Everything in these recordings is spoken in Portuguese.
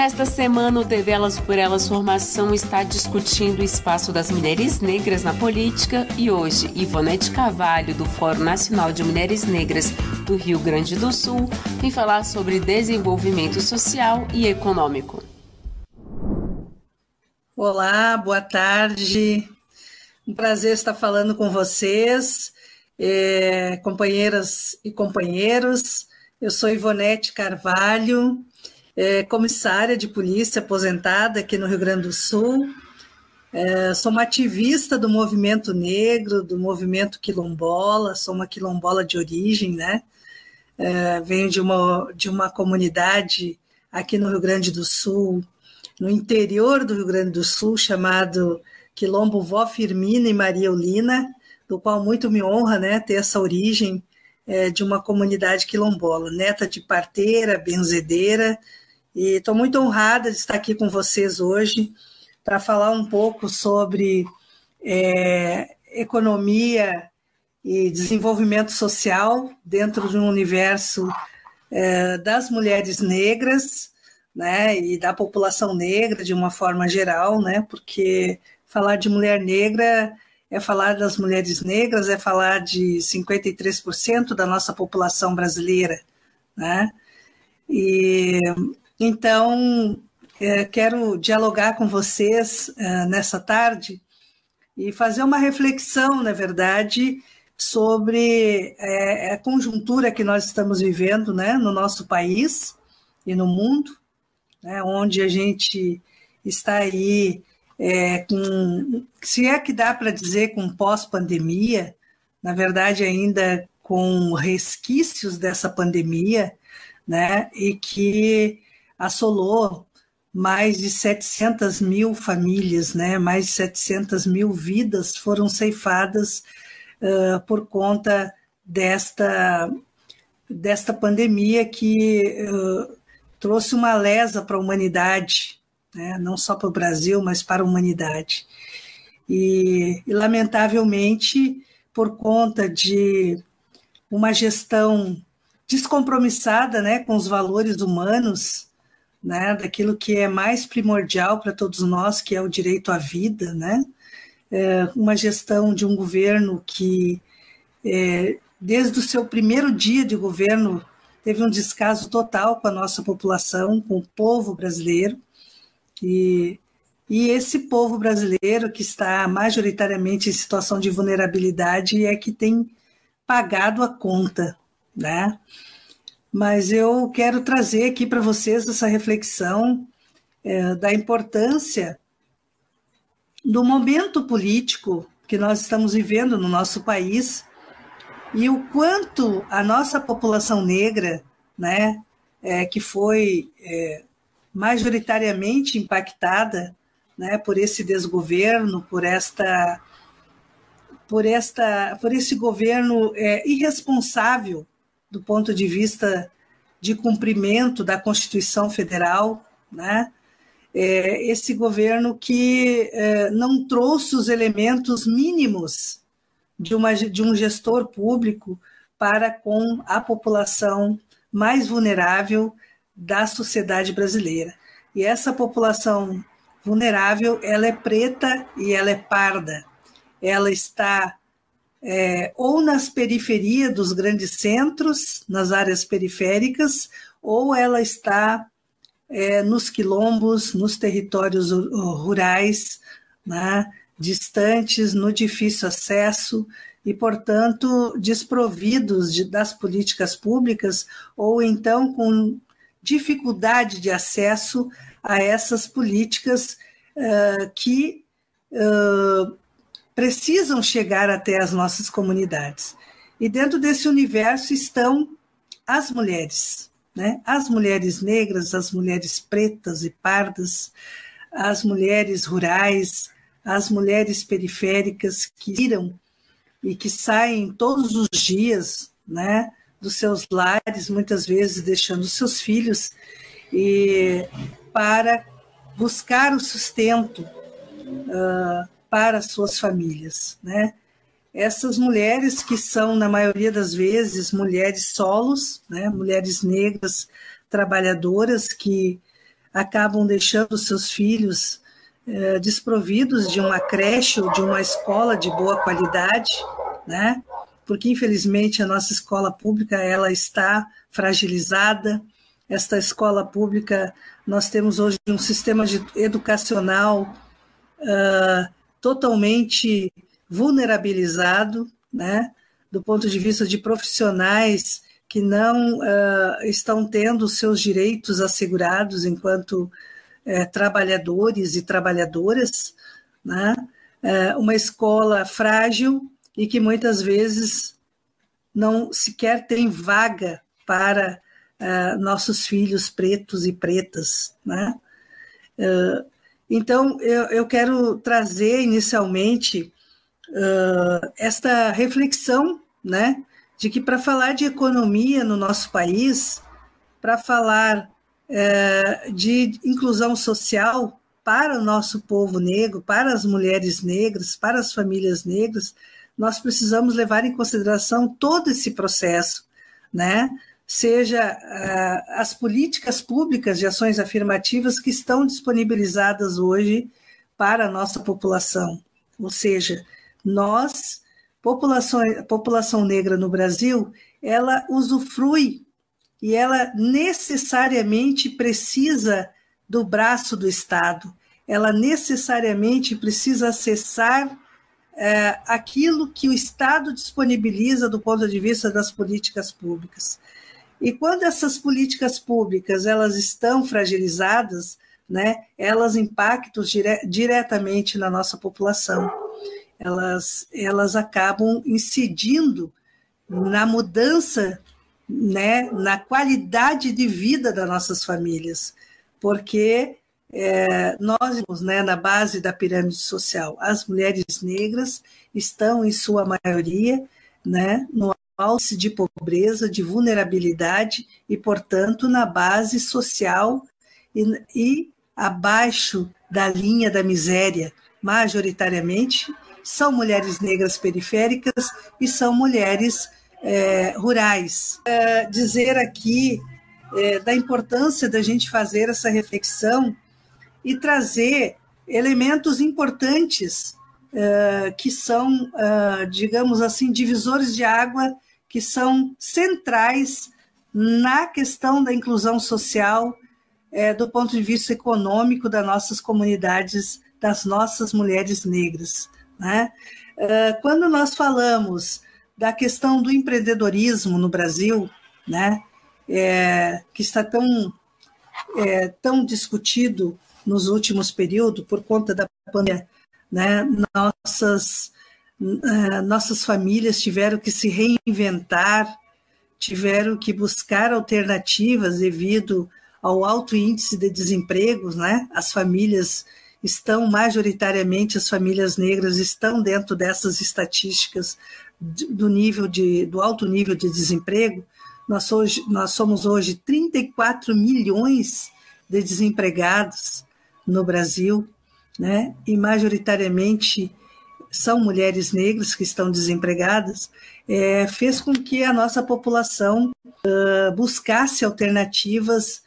Nesta semana, o TV Elas por Elas Formação está discutindo o espaço das mulheres negras na política e hoje, Ivonete Carvalho, do Fórum Nacional de Mulheres Negras do Rio Grande do Sul, vem falar sobre desenvolvimento social e econômico. Olá, boa tarde. Um prazer estar falando com vocês, é, companheiras e companheiros. Eu sou Ivonete Carvalho, é, comissária de polícia aposentada aqui no Rio Grande do Sul. É, sou uma ativista do movimento negro, do movimento quilombola, sou uma quilombola de origem, né? É, venho de uma, de uma comunidade aqui no Rio Grande do Sul, no interior do Rio Grande do Sul, chamado Quilombo Vó Firmina e Maria Eulina, do qual muito me honra né, ter essa origem é, de uma comunidade quilombola, neta de parteira, benzedeira, e estou muito honrada de estar aqui com vocês hoje para falar um pouco sobre é, economia e desenvolvimento social dentro de um universo é, das mulheres negras, né, e da população negra de uma forma geral, né, porque falar de mulher negra é falar das mulheres negras, é falar de 53% da nossa população brasileira, né, e então, é, quero dialogar com vocês é, nessa tarde e fazer uma reflexão, na verdade, sobre é, a conjuntura que nós estamos vivendo né, no nosso país e no mundo, né, onde a gente está aí é, com, se é que dá para dizer com pós-pandemia, na verdade ainda com resquícios dessa pandemia, né, e que assolou mais de 700 mil famílias, né? mais de 700 mil vidas foram ceifadas uh, por conta desta, desta pandemia que uh, trouxe uma lesa para a humanidade, né? não só para o Brasil, mas para a humanidade. E, e, lamentavelmente, por conta de uma gestão descompromissada né, com os valores humanos, né, daquilo que é mais primordial para todos nós, que é o direito à vida, né? É uma gestão de um governo que, é, desde o seu primeiro dia de governo, teve um descaso total com a nossa população, com o povo brasileiro, e, e esse povo brasileiro que está majoritariamente em situação de vulnerabilidade é que tem pagado a conta, né? Mas eu quero trazer aqui para vocês essa reflexão é, da importância do momento político que nós estamos vivendo no nosso país e o quanto a nossa população negra, né, é, que foi é, majoritariamente impactada, né, por esse desgoverno, por esta, por esta, por esse governo é, irresponsável do ponto de vista de cumprimento da Constituição Federal, né? É, esse governo que é, não trouxe os elementos mínimos de, uma, de um gestor público para com a população mais vulnerável da sociedade brasileira. E essa população vulnerável, ela é preta e ela é parda. Ela está é, ou nas periferias dos grandes centros, nas áreas periféricas, ou ela está é, nos quilombos, nos territórios rurais, né, distantes, no difícil acesso e, portanto, desprovidos de, das políticas públicas ou então com dificuldade de acesso a essas políticas uh, que uh, precisam chegar até as nossas comunidades. E dentro desse universo estão as mulheres, né? As mulheres negras, as mulheres pretas e pardas, as mulheres rurais, as mulheres periféricas que viram e que saem todos os dias, né, dos seus lares, muitas vezes deixando seus filhos e para buscar o sustento uh, para suas famílias, né? Essas mulheres que são na maioria das vezes mulheres solos, né, mulheres negras trabalhadoras que acabam deixando seus filhos eh, desprovidos de uma creche ou de uma escola de boa qualidade, né? Porque infelizmente a nossa escola pública ela está fragilizada. Esta escola pública nós temos hoje um sistema de, educacional uh, totalmente vulnerabilizado, né? Do ponto de vista de profissionais que não uh, estão tendo seus direitos assegurados enquanto uh, trabalhadores e trabalhadoras, né? Uh, uma escola frágil e que muitas vezes não sequer tem vaga para nossos filhos pretos e pretas, né? Então, eu, eu, quero trazer inicialmente esta reflexão, né? de que para falar de economia no nosso país, para falar é, de inclusão social para o nosso povo negro, para as mulheres negras, para as famílias negras, nós precisamos levar em consideração todo esse processo, né? Seja uh, as políticas públicas de ações afirmativas que estão disponibilizadas hoje para a nossa população. Ou seja, nós população, população negra no Brasil, ela usufrui e ela necessariamente precisa do braço do Estado, ela necessariamente precisa acessar é, aquilo que o Estado disponibiliza do ponto de vista das políticas públicas. E quando essas políticas públicas elas estão fragilizadas, né, elas impactam dire diretamente na nossa população. Elas, elas acabam incidindo na mudança, né, na qualidade de vida das nossas famílias, porque é, nós, né, na base da pirâmide social, as mulheres negras estão, em sua maioria, né, no alce de pobreza, de vulnerabilidade e, portanto, na base social e, e abaixo da linha da miséria, majoritariamente, são mulheres negras periféricas e são mulheres é, rurais. É, dizer aqui é, da importância da gente fazer essa reflexão e trazer elementos importantes é, que são, é, digamos assim, divisores de água, que são centrais na questão da inclusão social é, do ponto de vista econômico das nossas comunidades, das nossas mulheres negras. Né? Ah, quando nós falamos da questão do empreendedorismo no Brasil, né, é, que está tão, é, tão discutido nos últimos períodos por conta da pandemia, né, nossas, nossas famílias tiveram que se reinventar, tiveram que buscar alternativas devido ao alto índice de desemprego, né, as famílias estão majoritariamente as famílias negras estão dentro dessas estatísticas do nível de do alto nível de desemprego. Nós hoje nós somos hoje 34 milhões de desempregados no Brasil, né? E majoritariamente são mulheres negras que estão desempregadas, é, fez com que a nossa população uh, buscasse alternativas,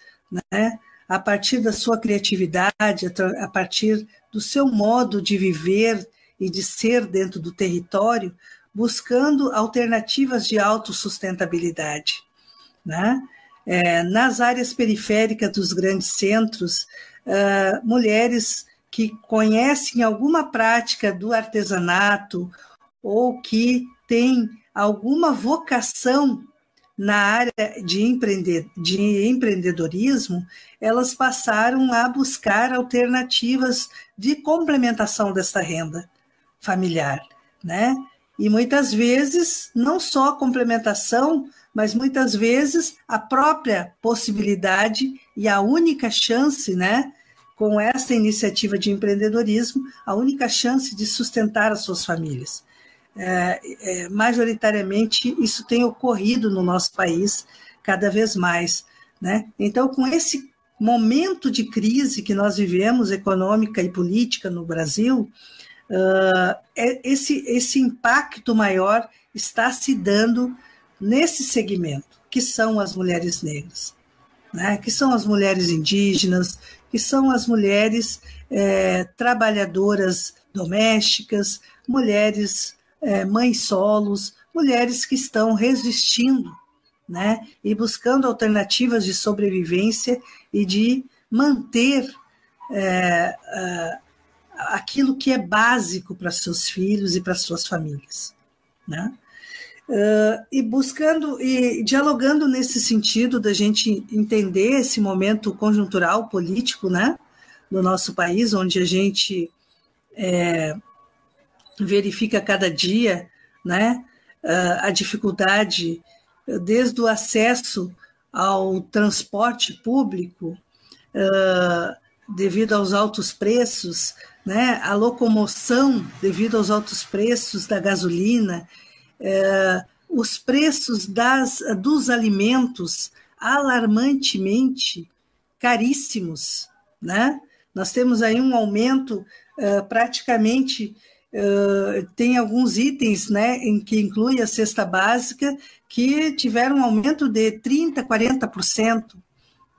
né? a partir da sua criatividade, a partir do seu modo de viver e de ser dentro do território, buscando alternativas de autossustentabilidade. Né? É, nas áreas periféricas dos grandes centros, uh, mulheres que conhecem alguma prática do artesanato ou que têm alguma vocação na área de, empreender, de empreendedorismo, elas passaram a buscar alternativas de complementação dessa renda familiar, né? E muitas vezes, não só complementação, mas muitas vezes a própria possibilidade e a única chance, né, com essa iniciativa de empreendedorismo, a única chance de sustentar as suas famílias. É, é, majoritariamente, isso tem ocorrido no nosso país cada vez mais. Né? Então, com esse momento de crise que nós vivemos, econômica e política no Brasil, uh, esse, esse impacto maior está se dando nesse segmento, que são as mulheres negras, né? que são as mulheres indígenas, que são as mulheres é, trabalhadoras domésticas, mulheres é, mães solos, mulheres que estão resistindo né? e buscando alternativas de sobrevivência e de manter é, aquilo que é básico para seus filhos e para suas famílias. Né? Uh, e buscando e dialogando nesse sentido da gente entender esse momento conjuntural político, né, no nosso país, onde a gente é, verifica cada dia, né, uh, a dificuldade desde o acesso ao transporte público, uh, devido aos altos preços, né, a locomoção devido aos altos preços da gasolina é, os preços das, dos alimentos alarmantemente caríssimos, né? Nós temos aí um aumento uh, praticamente uh, tem alguns itens, né, em que inclui a cesta básica que tiveram um aumento de 30, 40%,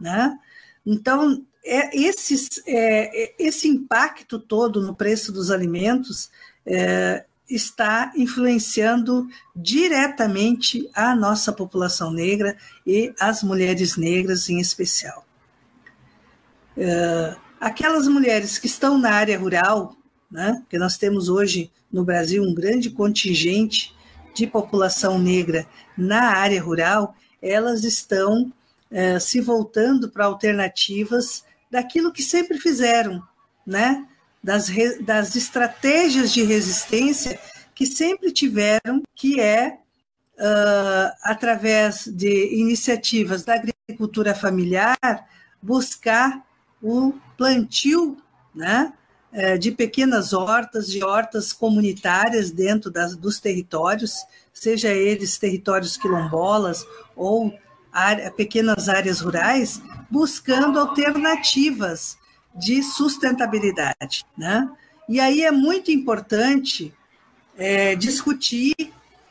né? Então é, esses, é, esse impacto todo no preço dos alimentos é, está influenciando diretamente a nossa população negra e as mulheres negras em especial. Uh, aquelas mulheres que estão na área rural, né, que nós temos hoje no Brasil um grande contingente de população negra na área rural, elas estão uh, se voltando para alternativas daquilo que sempre fizeram, né? Das, das estratégias de resistência que sempre tiveram, que é uh, através de iniciativas da agricultura familiar buscar o plantio, né? Eh, de pequenas hortas, de hortas comunitárias dentro das, dos territórios, seja eles territórios quilombolas ou área, pequenas áreas rurais, buscando alternativas de sustentabilidade. Né? E aí é muito importante é, discutir,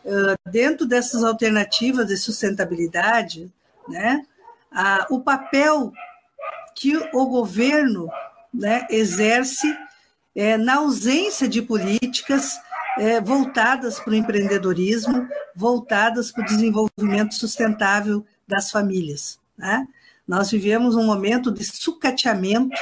uh, dentro dessas alternativas de sustentabilidade, né, a, o papel que o governo né, exerce é, na ausência de políticas é, voltadas para o empreendedorismo, voltadas para o desenvolvimento sustentável das famílias. Né? Nós vivemos um momento de sucateamento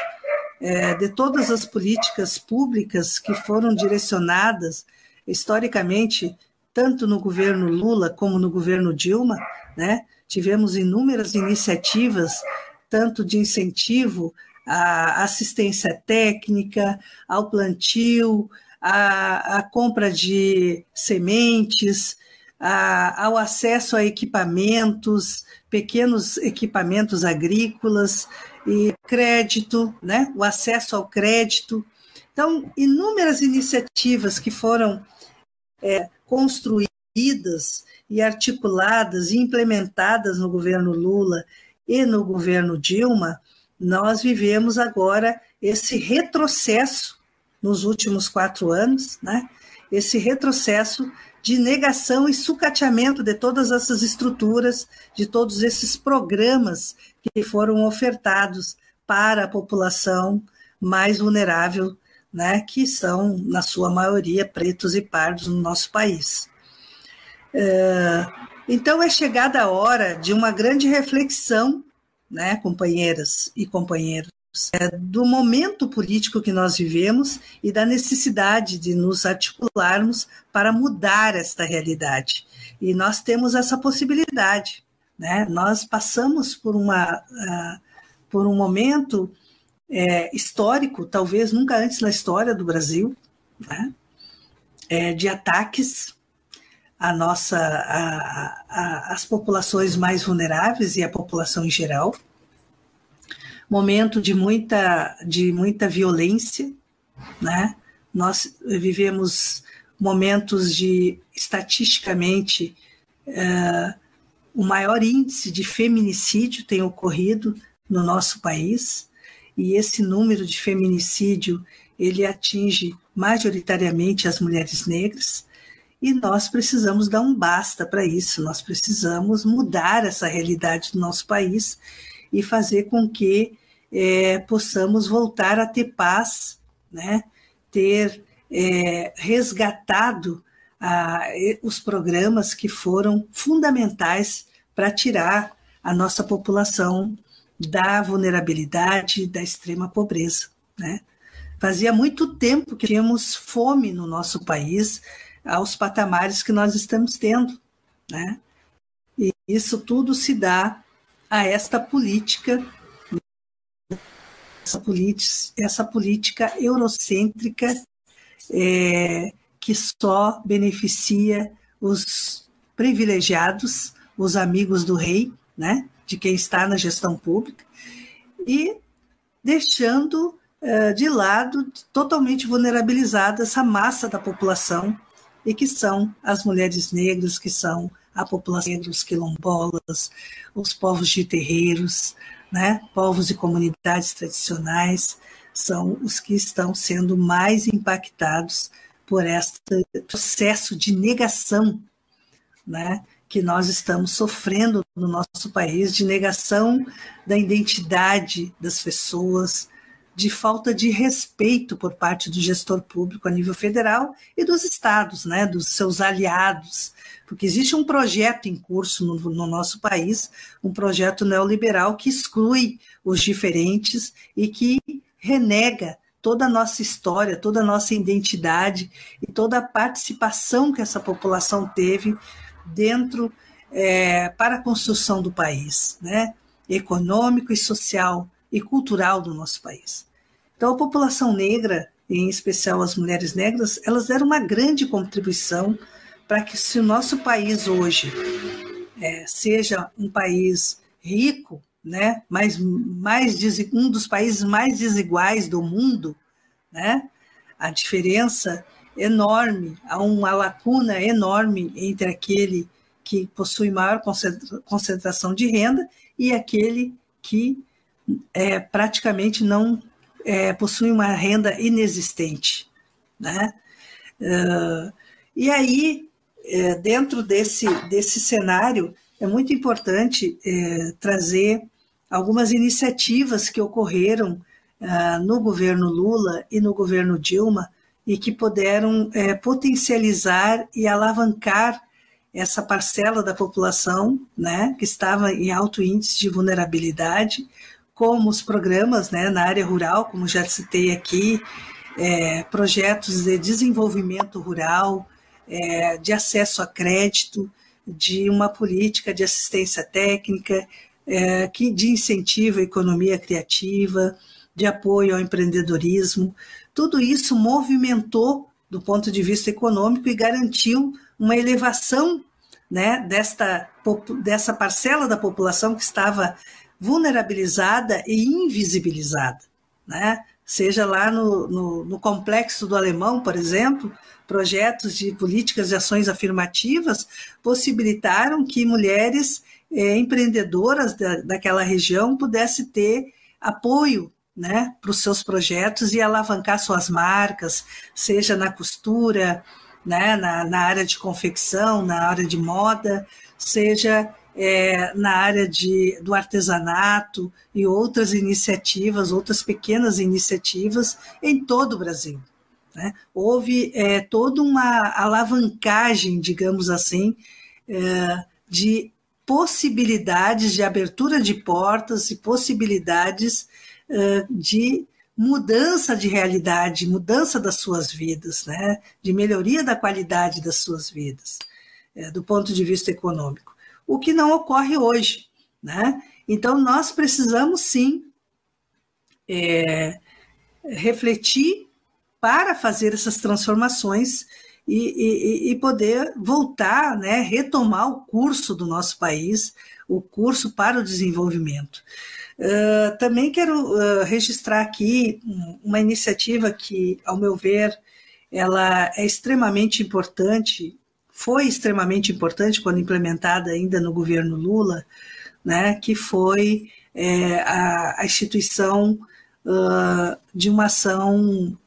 é, de todas as políticas públicas que foram direcionadas historicamente, tanto no governo Lula como no governo Dilma, né? tivemos inúmeras iniciativas, tanto de incentivo à assistência técnica, ao plantio, à, à compra de sementes, a, ao acesso a equipamentos, pequenos equipamentos agrícolas, e crédito, né? o acesso ao crédito. Então, inúmeras iniciativas que foram é, construídas e articuladas e implementadas no governo Lula e no governo Dilma, nós vivemos agora esse retrocesso nos últimos quatro anos, né? esse retrocesso de negação e sucateamento de todas essas estruturas, de todos esses programas que foram ofertados para a população mais vulnerável, né, que são, na sua maioria, pretos e pardos no nosso país. É, então, é chegada a hora de uma grande reflexão, né, companheiras e companheiros, é, do momento político que nós vivemos e da necessidade de nos articularmos para mudar esta realidade. E nós temos essa possibilidade. Né? Nós passamos por, uma, uh, por um momento é, histórico, talvez nunca antes na história do Brasil, né? é, de ataques a nossa, a, a, as populações mais vulneráveis e a população em geral. Momento de muita, de muita violência, né? Nós vivemos momentos de, estatisticamente, uh, o maior índice de feminicídio tem ocorrido no nosso país, e esse número de feminicídio ele atinge majoritariamente as mulheres negras, e nós precisamos dar um basta para isso, nós precisamos mudar essa realidade do nosso país e fazer com que é, possamos voltar a ter paz, né? ter é, resgatado a, os programas que foram fundamentais para tirar a nossa população da vulnerabilidade, da extrema pobreza. Né? Fazia muito tempo que tínhamos fome no nosso país, aos patamares que nós estamos tendo. Né? E isso tudo se dá a esta política, essa política, essa política eurocêntrica é, que só beneficia os privilegiados, os amigos do rei, né? de quem está na gestão pública, e deixando uh, de lado, totalmente vulnerabilizada, essa massa da população, e que são as mulheres negras, que são a população negra, os quilombolas, os povos de terreiros, né? povos e comunidades tradicionais, são os que estão sendo mais impactados por este processo de negação né, que nós estamos sofrendo no nosso país de negação da identidade das pessoas, de falta de respeito por parte do gestor público a nível federal e dos estados, né, dos seus aliados, porque existe um projeto em curso no, no nosso país, um projeto neoliberal que exclui os diferentes e que renega toda a nossa história, toda a nossa identidade e toda a participação que essa população teve dentro é, para a construção do país, né? econômico e social e cultural do nosso país. Então, a população negra, em especial as mulheres negras, elas deram uma grande contribuição para que se o nosso país hoje é, seja um país rico, né, mais, mais um dos países mais desiguais do mundo, né, a diferença enorme, há uma lacuna enorme entre aquele que possui maior concentração de renda e aquele que é, praticamente não é, possui uma renda inexistente. Né? Uh, e aí, é, dentro desse, desse cenário, é muito importante é, trazer algumas iniciativas que ocorreram uh, no governo Lula e no governo Dilma e que puderam é, potencializar e alavancar essa parcela da população né, que estava em alto índice de vulnerabilidade, como os programas né, na área rural, como já citei aqui, é, projetos de desenvolvimento rural, é, de acesso a crédito, de uma política de assistência técnica, é, que, de incentivo à economia criativa, de apoio ao empreendedorismo. Tudo isso movimentou do ponto de vista econômico e garantiu uma elevação né, desta, dessa parcela da população que estava vulnerabilizada e invisibilizada. Né? Seja lá no, no, no complexo do Alemão, por exemplo, projetos de políticas de ações afirmativas possibilitaram que mulheres eh, empreendedoras da, daquela região pudessem ter apoio né, para os seus projetos e alavancar suas marcas, seja na costura, né, na, na área de confecção, na área de moda, seja é, na área de, do artesanato e outras iniciativas, outras pequenas iniciativas em todo o Brasil. Né? Houve é, toda uma alavancagem, digamos assim, é, de possibilidades de abertura de portas e possibilidades de mudança de realidade, mudança das suas vidas, né? de melhoria da qualidade das suas vidas, é, do ponto de vista econômico. O que não ocorre hoje. Né? Então, nós precisamos sim é, refletir para fazer essas transformações e, e, e poder voltar, né, retomar o curso do nosso país, o curso para o desenvolvimento. Uh, também quero uh, registrar aqui uma iniciativa que, ao meu ver, ela é extremamente importante, foi extremamente importante quando implementada ainda no governo Lula, né, que foi é, a, a, instituição uh, de uma ação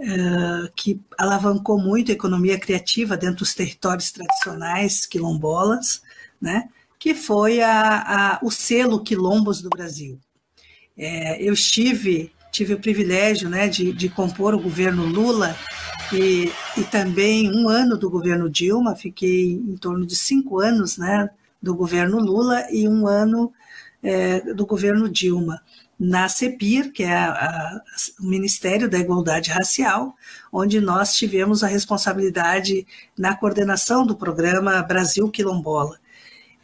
uh, que alavancou muito a economia criativa dentro dos territórios tradicionais quilombolas, né, que foi a, a, o selo Quilombos do Brasil. É, eu estive, tive o privilégio né, de, de compor o governo Lula e, e também um ano do governo Dilma, fiquei em torno de cinco anos né, do governo Lula e um ano é, do governo Dilma na CEPIR, que é a, a, o Ministério da Igualdade Racial, onde nós tivemos a responsabilidade na coordenação do programa Brasil Quilombola.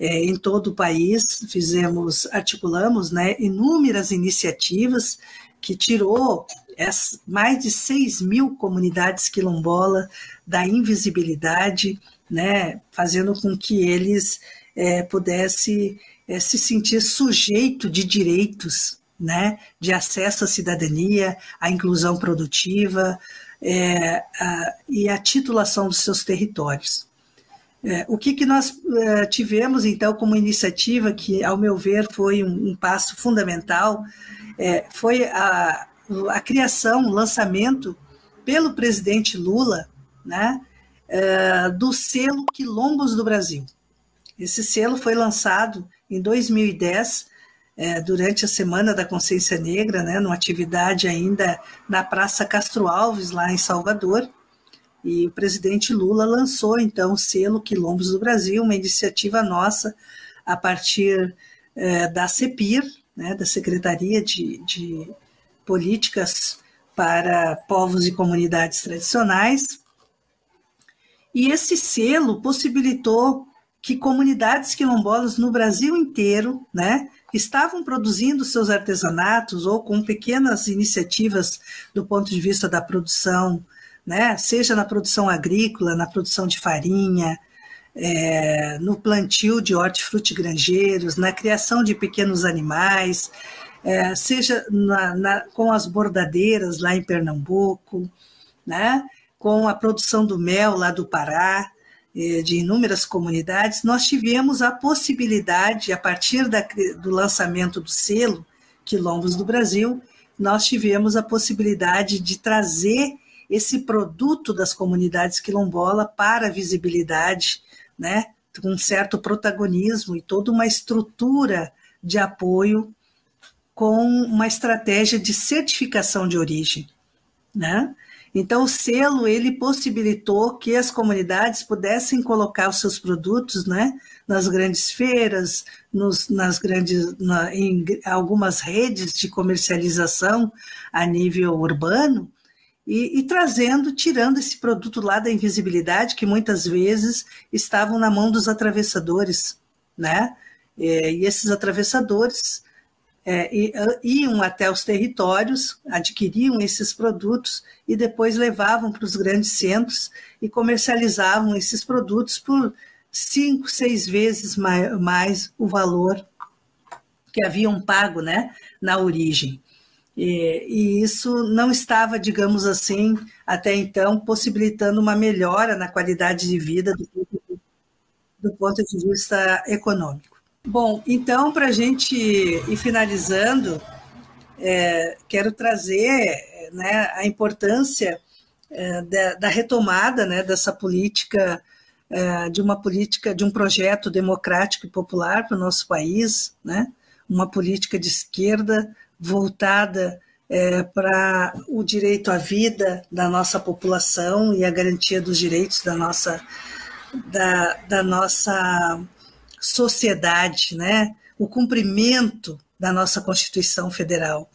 É, em todo o país, fizemos, articulamos né, inúmeras iniciativas que tirou mais de 6 mil comunidades quilombolas da invisibilidade, né, fazendo com que eles é, pudessem é, se sentir sujeito de direitos, né, de acesso à cidadania, à inclusão produtiva é, a, e à titulação dos seus territórios. É, o que, que nós é, tivemos, então, como iniciativa, que, ao meu ver, foi um, um passo fundamental, é, foi a, a criação, o lançamento pelo presidente Lula né, é, do selo Quilombos do Brasil. Esse selo foi lançado em 2010, é, durante a Semana da Consciência Negra, né, numa atividade ainda na Praça Castro Alves, lá em Salvador. E o presidente Lula lançou, então, o selo Quilombos do Brasil, uma iniciativa nossa a partir é, da CEPIR, né, da Secretaria de, de Políticas para Povos e Comunidades Tradicionais. E esse selo possibilitou que comunidades quilombolas no Brasil inteiro, né, estavam produzindo seus artesanatos ou com pequenas iniciativas do ponto de vista da produção, né, seja na produção agrícola, na produção de farinha, é, no plantio de hortifrutigranjeiros, na criação de pequenos animais, é, seja na, na, com as bordadeiras lá em Pernambuco, né, com a produção do mel lá do Pará, de inúmeras comunidades, nós tivemos a possibilidade, a partir da, do lançamento do selo Quilombos do Brasil, nós tivemos a possibilidade de trazer esse produto das comunidades quilombola para a visibilidade, né, com um certo protagonismo e toda uma estrutura de apoio com uma estratégia de certificação de origem, né? Então, o selo ele possibilitou que as comunidades pudessem colocar os seus produtos, né, nas grandes feiras, nos, nas grandes, na, em algumas redes de comercialização a nível urbano, e, e, trazendo, tirando esse produto lá da invisibilidade, que muitas vezes estavam na mão dos atravessadores, né? É, e esses atravessadores é, iam até os territórios, adquiriam esses produtos e depois levavam para os grandes centros e comercializavam esses produtos por cinco, seis vezes mais, mais o valor que haviam pago né, na origem. E, e, isso não estava, digamos assim, até então, possibilitando uma melhora na qualidade de vida do, do ponto de vista econômico. Bom, então, para a gente ir finalizando, é, quero trazer né, a importância é, da, da, retomada né, dessa política, é, de uma política, de um projeto democrático e popular para o nosso país, né, uma política de esquerda voltada é, para o direito à vida da nossa população e a garantia dos direitos da nossa, da, da nossa sociedade, né? o cumprimento da nossa Constituição Federal,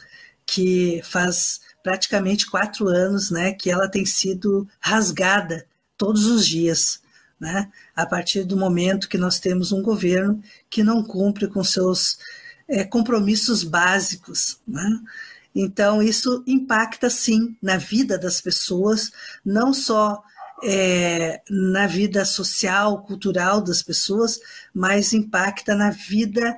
que faz praticamente quatro anos né, que ela tem sido rasgada todos os dias, né? a partir do momento que nós temos um governo que não cumpre com seus é, compromissos básicos. Né? Então, isso impacta sim na vida das pessoas, não só é, na vida social, cultural das pessoas, mas impacta na vida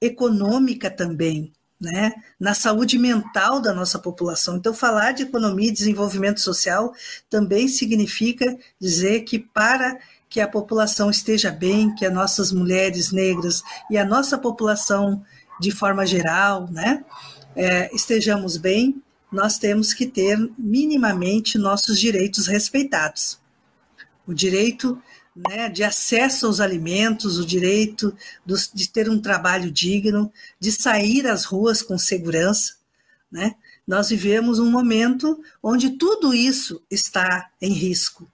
econômica também, né? na saúde mental da nossa população. Então, falar de economia e desenvolvimento social também significa dizer que para que a população esteja bem, que as nossas mulheres negras e a nossa população de forma geral, né, é, estejamos bem, nós temos que ter minimamente nossos direitos respeitados. O direito né, de acesso aos alimentos, o direito dos, de ter um trabalho digno, de sair às ruas com segurança. Né? Nós vivemos um momento onde tudo isso está em risco.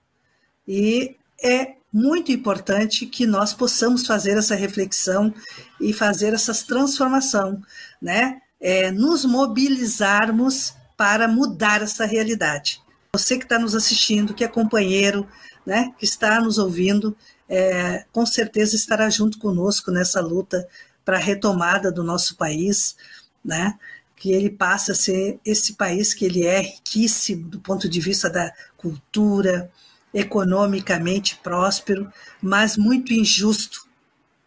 E é muito importante que nós possamos fazer essa reflexão e fazer essa transformação, né? É, nos mobilizarmos para mudar essa realidade. Você que está nos assistindo, que é companheiro, né, que está nos ouvindo, é, com certeza estará junto conosco nessa luta para a retomada do nosso país, né, que ele passe a ser esse país que ele é riquíssimo do ponto de vista da cultura, economicamente próspero, mas muito injusto,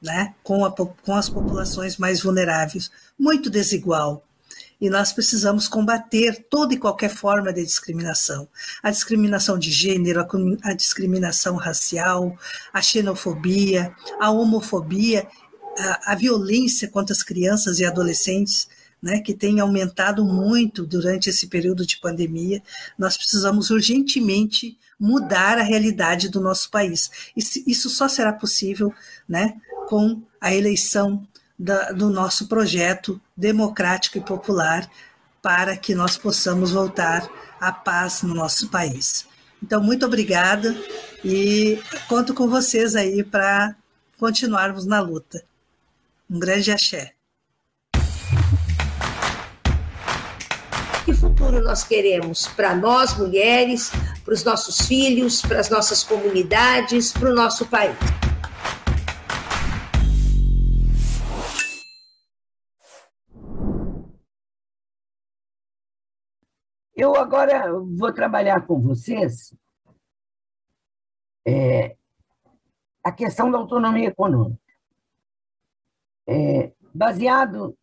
né, com, a, com as populações mais vulneráveis, muito desigual e nós precisamos combater toda e qualquer forma de discriminação. A discriminação de gênero, a discriminação racial, a xenofobia, a homofobia, a, a violência contra as crianças e adolescentes, né, que tem aumentado muito durante esse período de pandemia. Nós precisamos urgentemente mudar a realidade do nosso país. Isso só será possível né, com a eleição da, do nosso projeto democrático e popular para que nós possamos voltar à paz no nosso país. Então, muito obrigada e conto com vocês aí para continuarmos na luta. Um grande axé. Que futuro nós queremos para nós, mulheres, para os nossos filhos, para as nossas comunidades, para o nosso país? Eu agora vou trabalhar com vocês é, a questão da autonomia econômica. É, baseado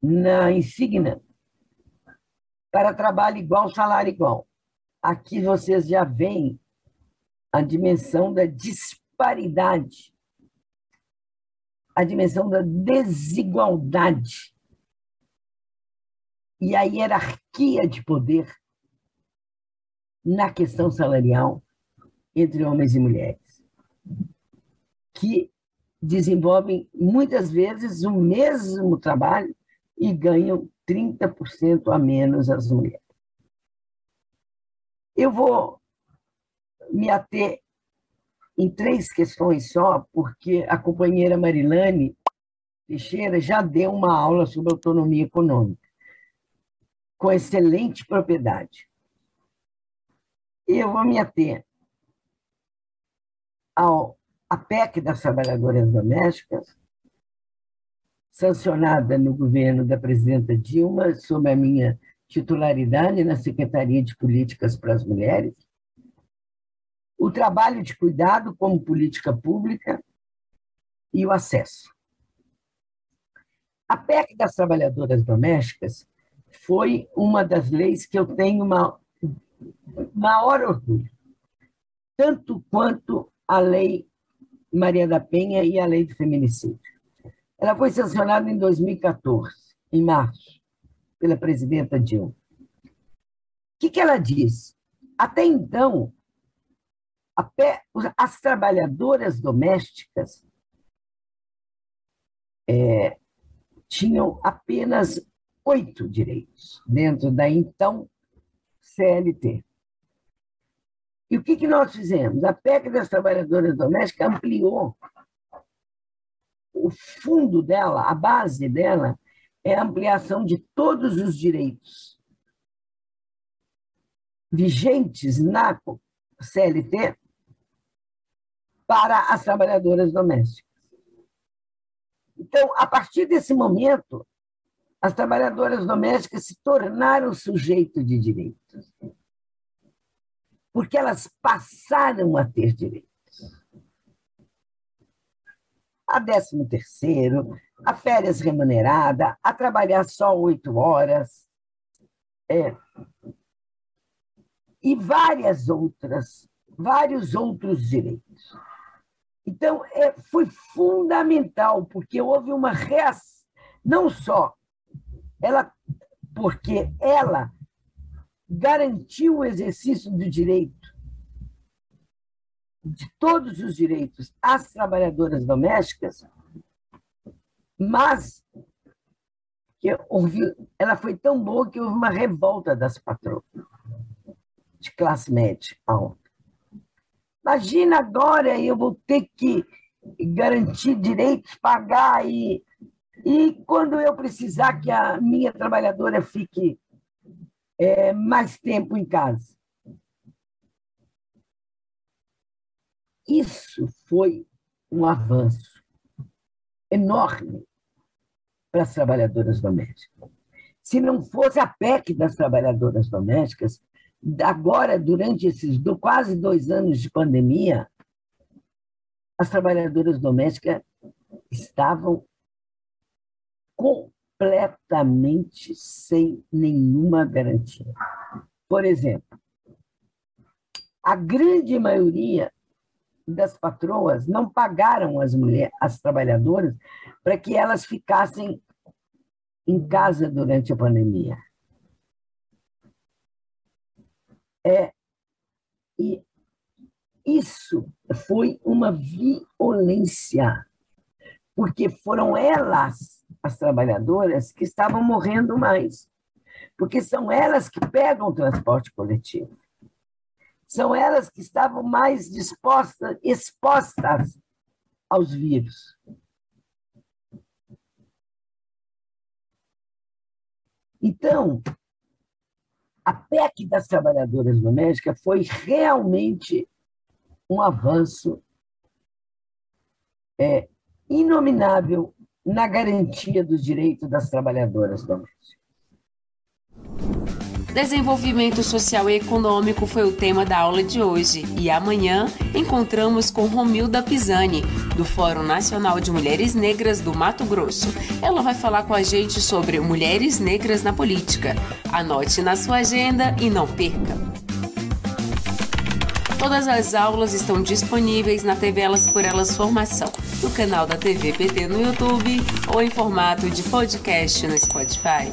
na insígnia para trabalho igual, salário igual. Aqui vocês já veem a dimensão da disparidade, a dimensão da desigualdade e a hierarquia de poder na questão salarial entre homens e mulheres, que desenvolvem muitas vezes o mesmo trabalho e ganham 30% a menos as mulheres. Eu vou me ater em três questões só, porque a companheira Marilane Teixeira já deu uma aula sobre autonomia econômica com excelente propriedade. Eu vou me ater ao a PEC das trabalhadoras domésticas, sancionada no governo da presidenta Dilma, sob a minha titularidade na Secretaria de Políticas para as Mulheres, o trabalho de cuidado como política pública e o acesso. A PEC das trabalhadoras domésticas foi uma das leis que eu tenho uma maior orgulho, tanto quanto a lei Maria da Penha e a lei do feminicídio. Ela foi sancionada em 2014, em março, pela presidenta Dilma. O que, que ela diz? Até então, as trabalhadoras domésticas é, tinham apenas oito direitos dentro da então CLT. E o que, que nós fizemos? A PEC das trabalhadoras domésticas ampliou o fundo dela, a base dela, é a ampliação de todos os direitos vigentes na CLT para as trabalhadoras domésticas. Então, a partir desse momento, as trabalhadoras domésticas se tornaram sujeito de direitos. porque elas passaram a ter direitos. A décimo terceiro, a férias remunerada, a trabalhar só oito horas, é, e várias outras, vários outros direitos. Então, é, foi fundamental, porque houve uma reação, não só ela, porque ela garantiu o exercício do direito, de todos os direitos às trabalhadoras domésticas, mas que houve, ela foi tão boa que houve uma revolta das patroas de classe média alta. Imagina agora eu vou ter que garantir direitos, pagar e, e quando eu precisar que a minha trabalhadora fique é, mais tempo em casa. Isso foi um avanço enorme para as trabalhadoras domésticas. Se não fosse a PEC das trabalhadoras domésticas, agora, durante esses quase dois anos de pandemia, as trabalhadoras domésticas estavam completamente sem nenhuma garantia. Por exemplo, a grande maioria das patroas não pagaram as mulheres, as trabalhadoras, para que elas ficassem em casa durante a pandemia. É, e isso foi uma violência, porque foram elas, as trabalhadoras, que estavam morrendo mais, porque são elas que pegam o transporte coletivo, são elas que estavam mais dispostas, expostas aos vírus. Então, a PEC das trabalhadoras domésticas foi realmente um avanço é, inominável na garantia dos direitos das trabalhadoras domésticas. Desenvolvimento social e econômico foi o tema da aula de hoje e amanhã encontramos com Romilda Pisani, do Fórum Nacional de Mulheres Negras do Mato Grosso. Ela vai falar com a gente sobre mulheres negras na política. Anote na sua agenda e não perca. Todas as aulas estão disponíveis na TV Elas por Elas Formação, no canal da TV PT no YouTube ou em formato de podcast no Spotify.